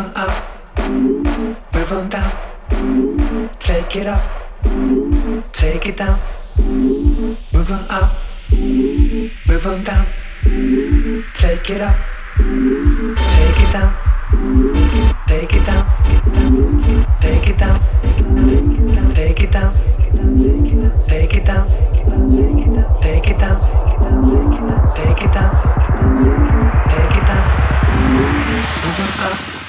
on up, Move on down. Take it up, take it down. Move on up, Move on down. Take it up, take it down. Take it down, take it down, take it down, take it down, take it down, take it down, take it down, Move on up.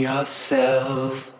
Yourself.